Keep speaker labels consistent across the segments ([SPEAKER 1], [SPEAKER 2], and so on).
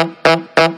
[SPEAKER 1] Sí, sí,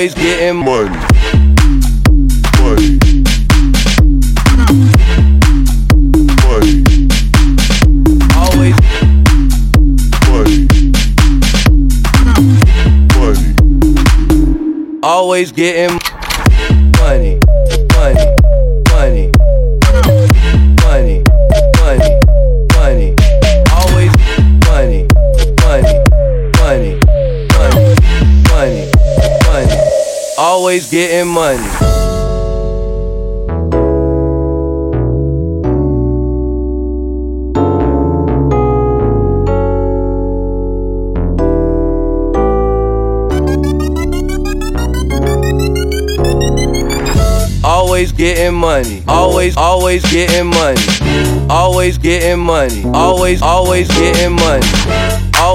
[SPEAKER 1] always getting money. Money. Money. Always. Money. Money. Always getting always getting money. Always getting money, always, always getting money, always getting money, always, always getting money.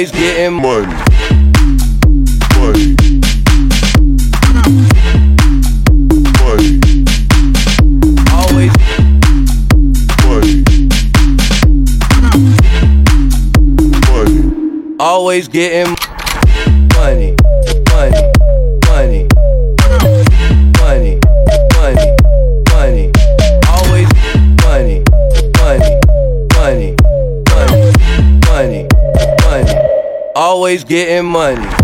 [SPEAKER 1] always getting money. Money. Money. Always. Money. Money. Always getting always getting money.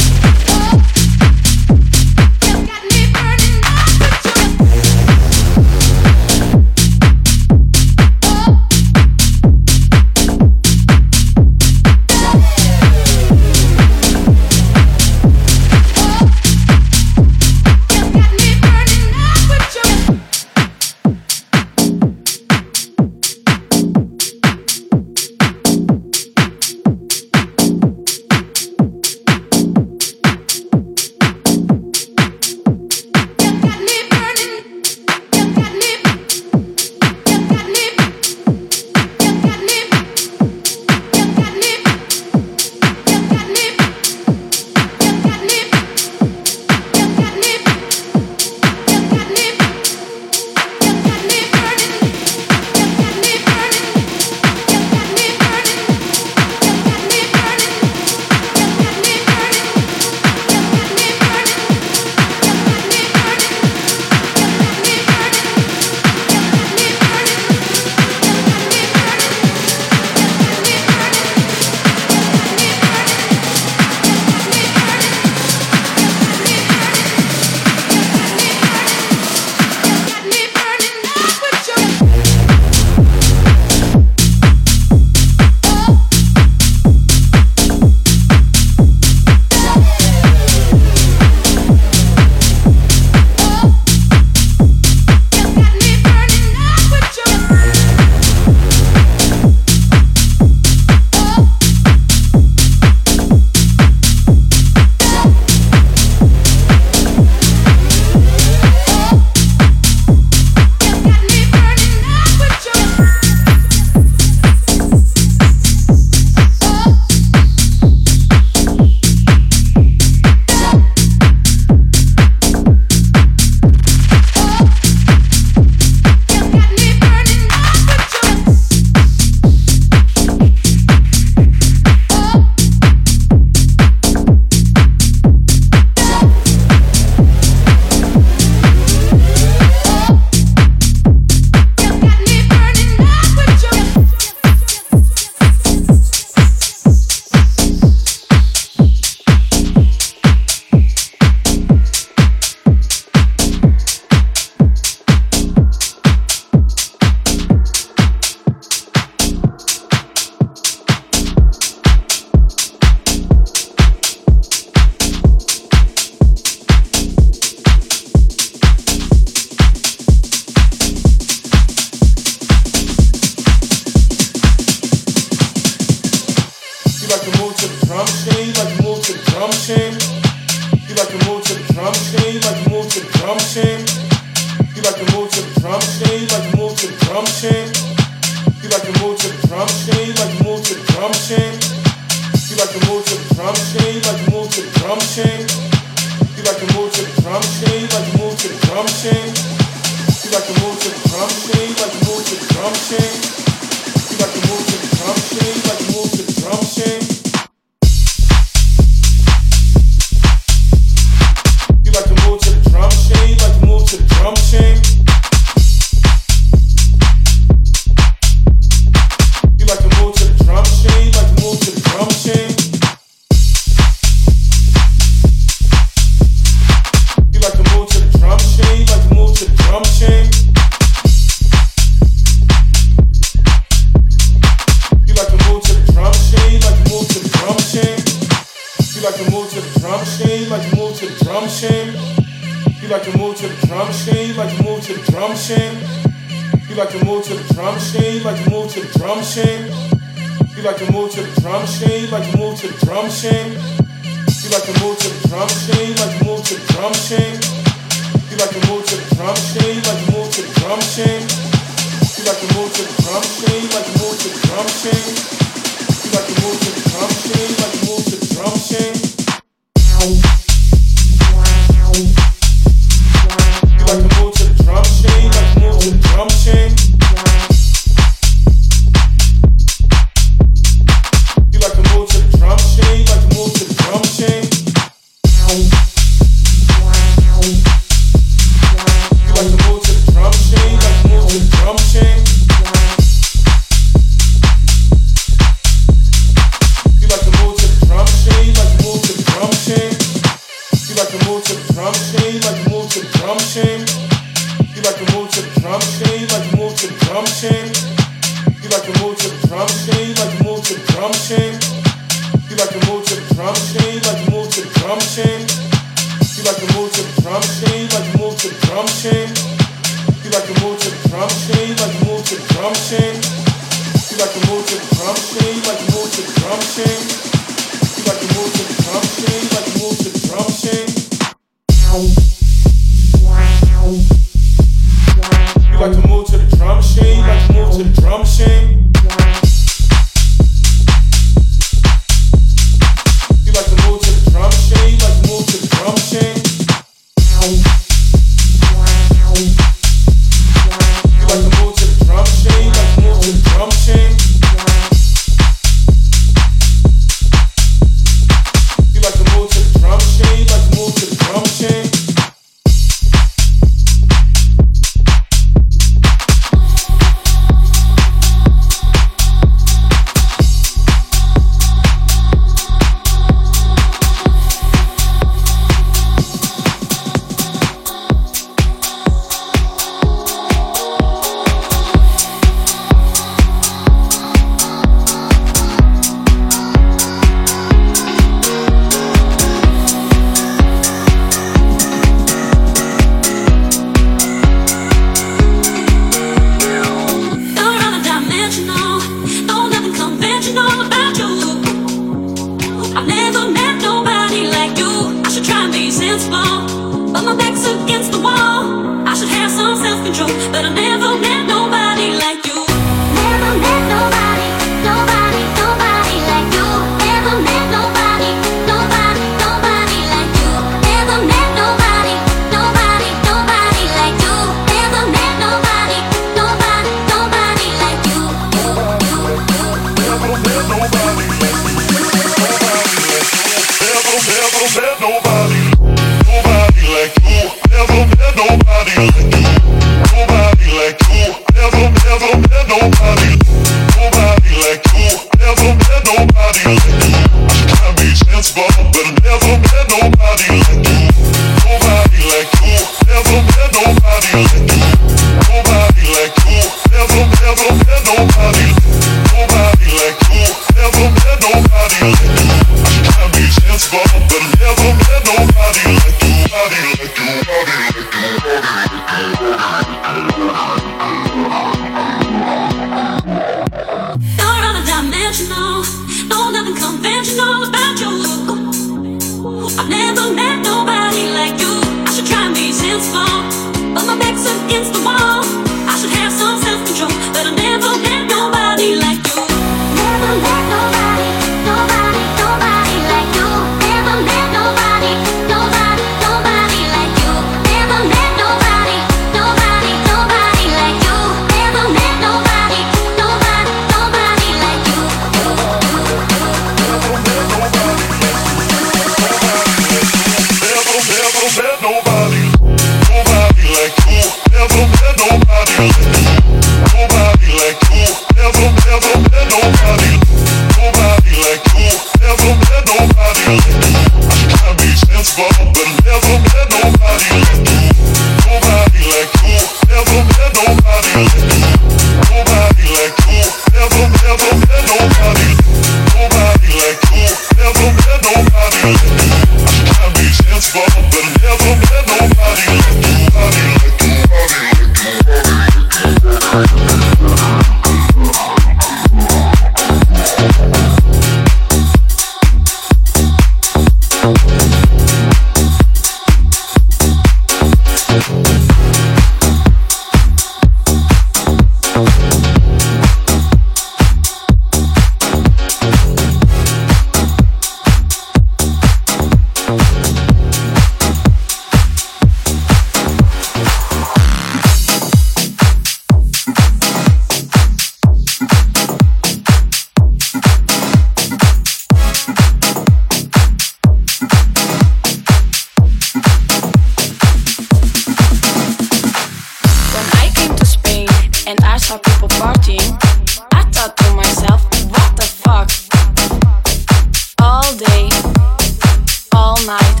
[SPEAKER 2] all night,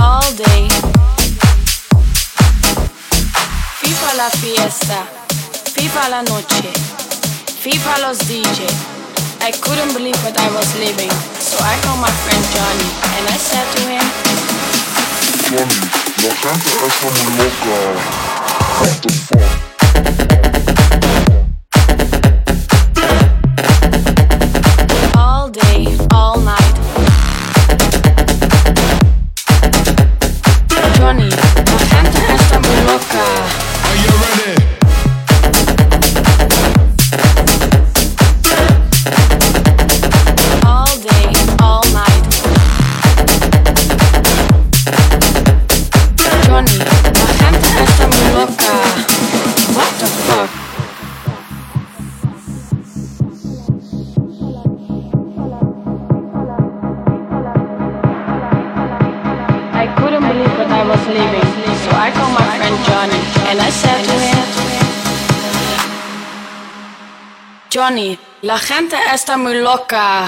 [SPEAKER 2] all day. la fiesta, la noche, los I couldn't believe what I was living, so I called my friend Johnny and I said to him,
[SPEAKER 3] Johnny, la gente es muy loca. What the fuck?
[SPEAKER 2] La gente está muy loca.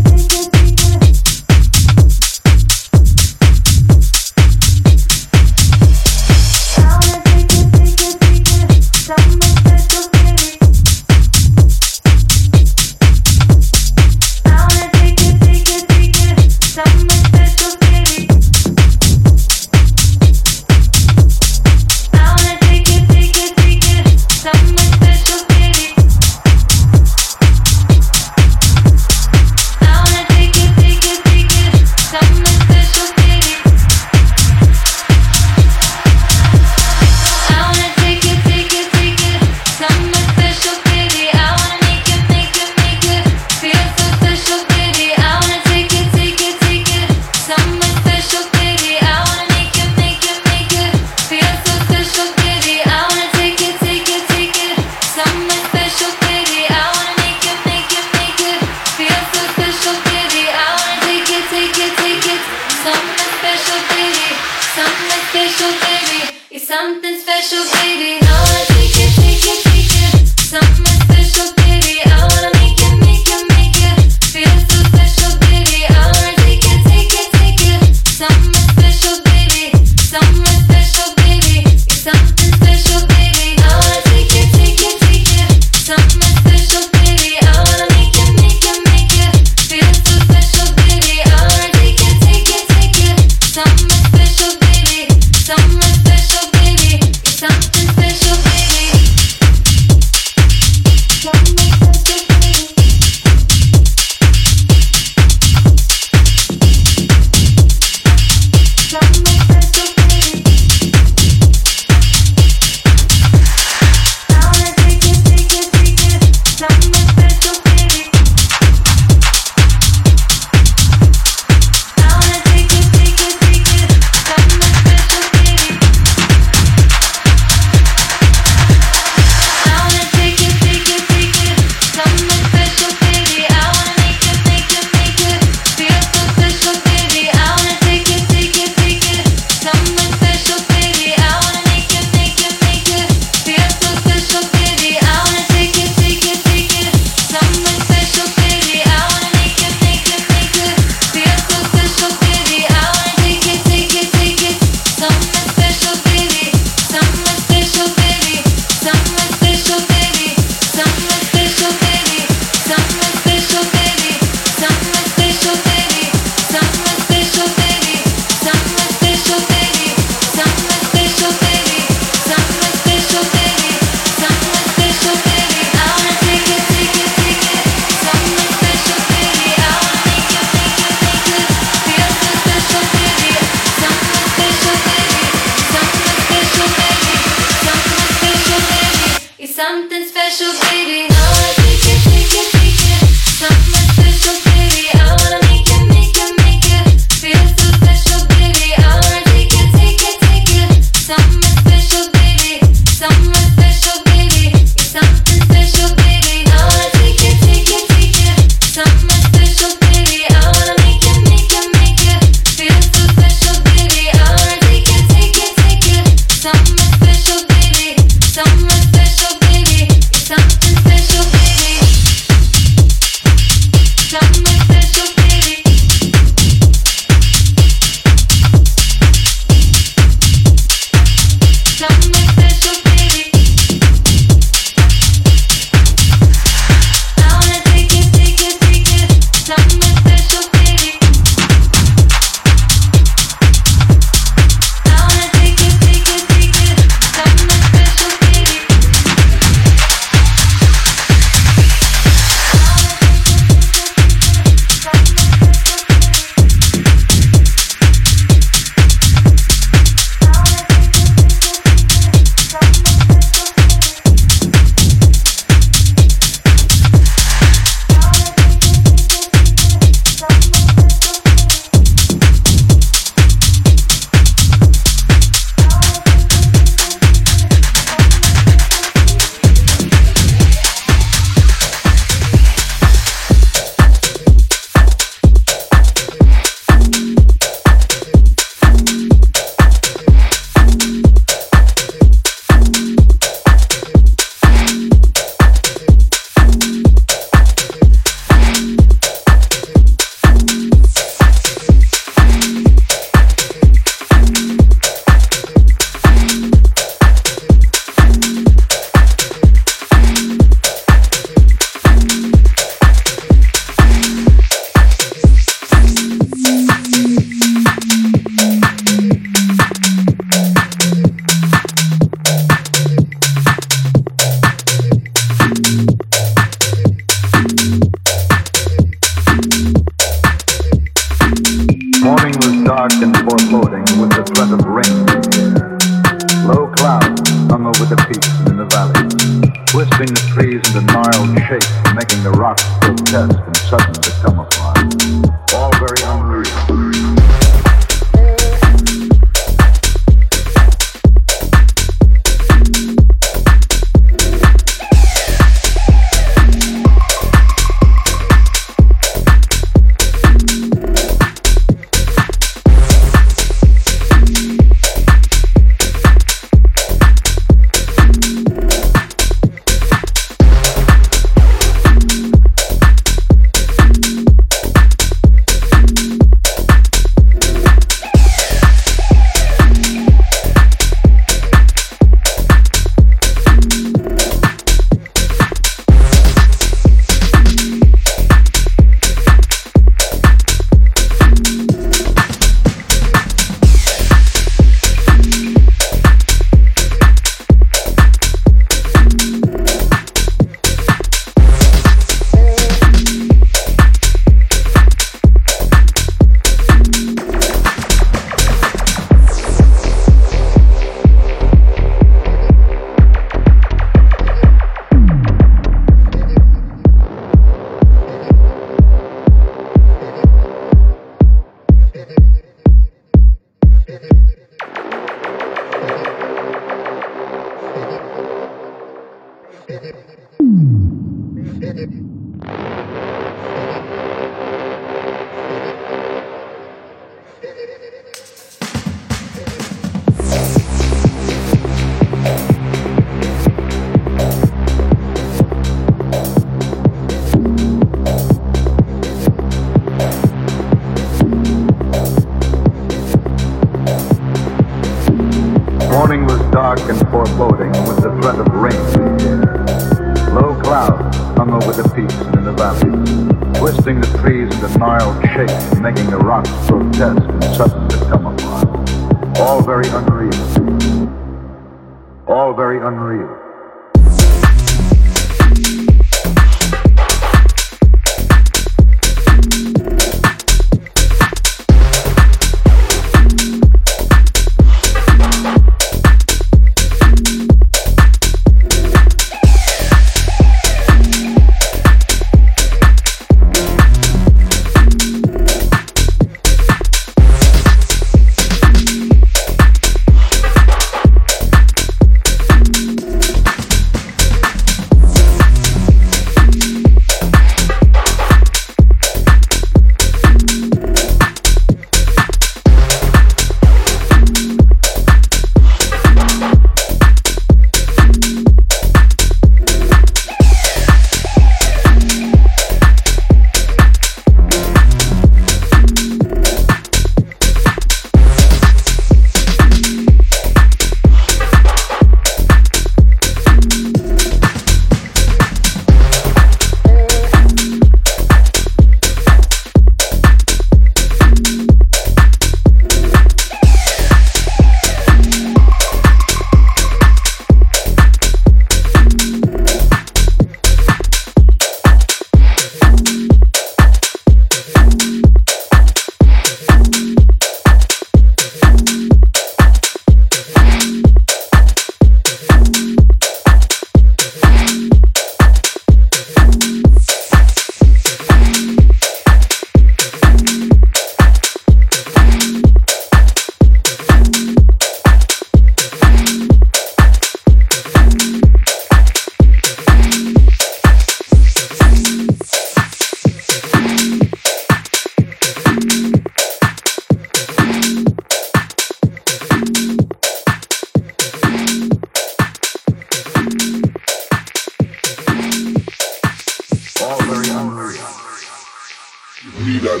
[SPEAKER 3] that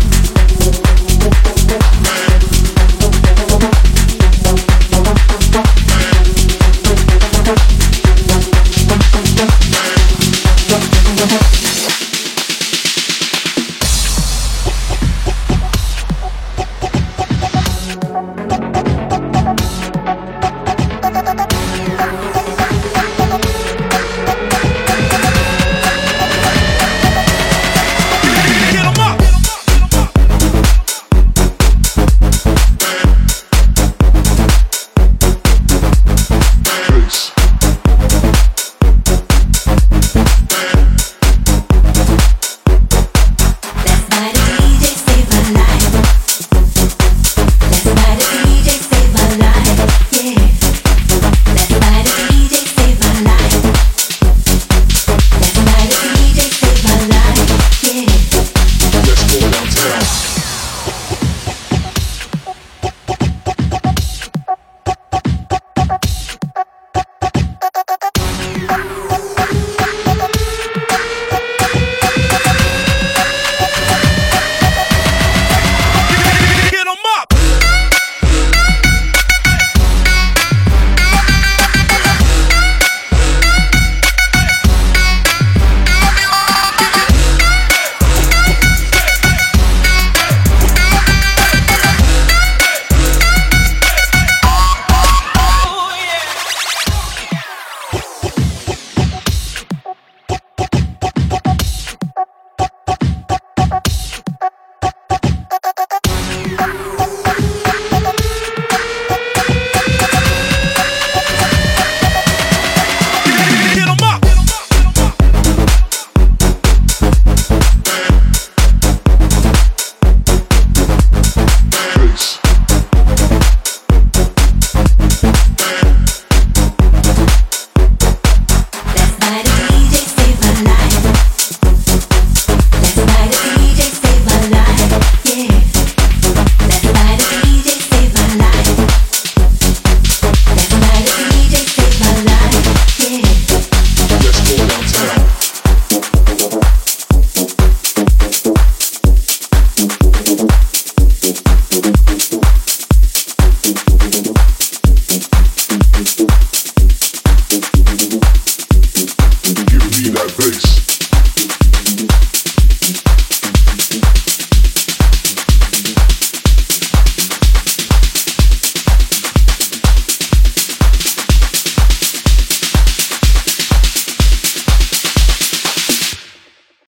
[SPEAKER 3] bass.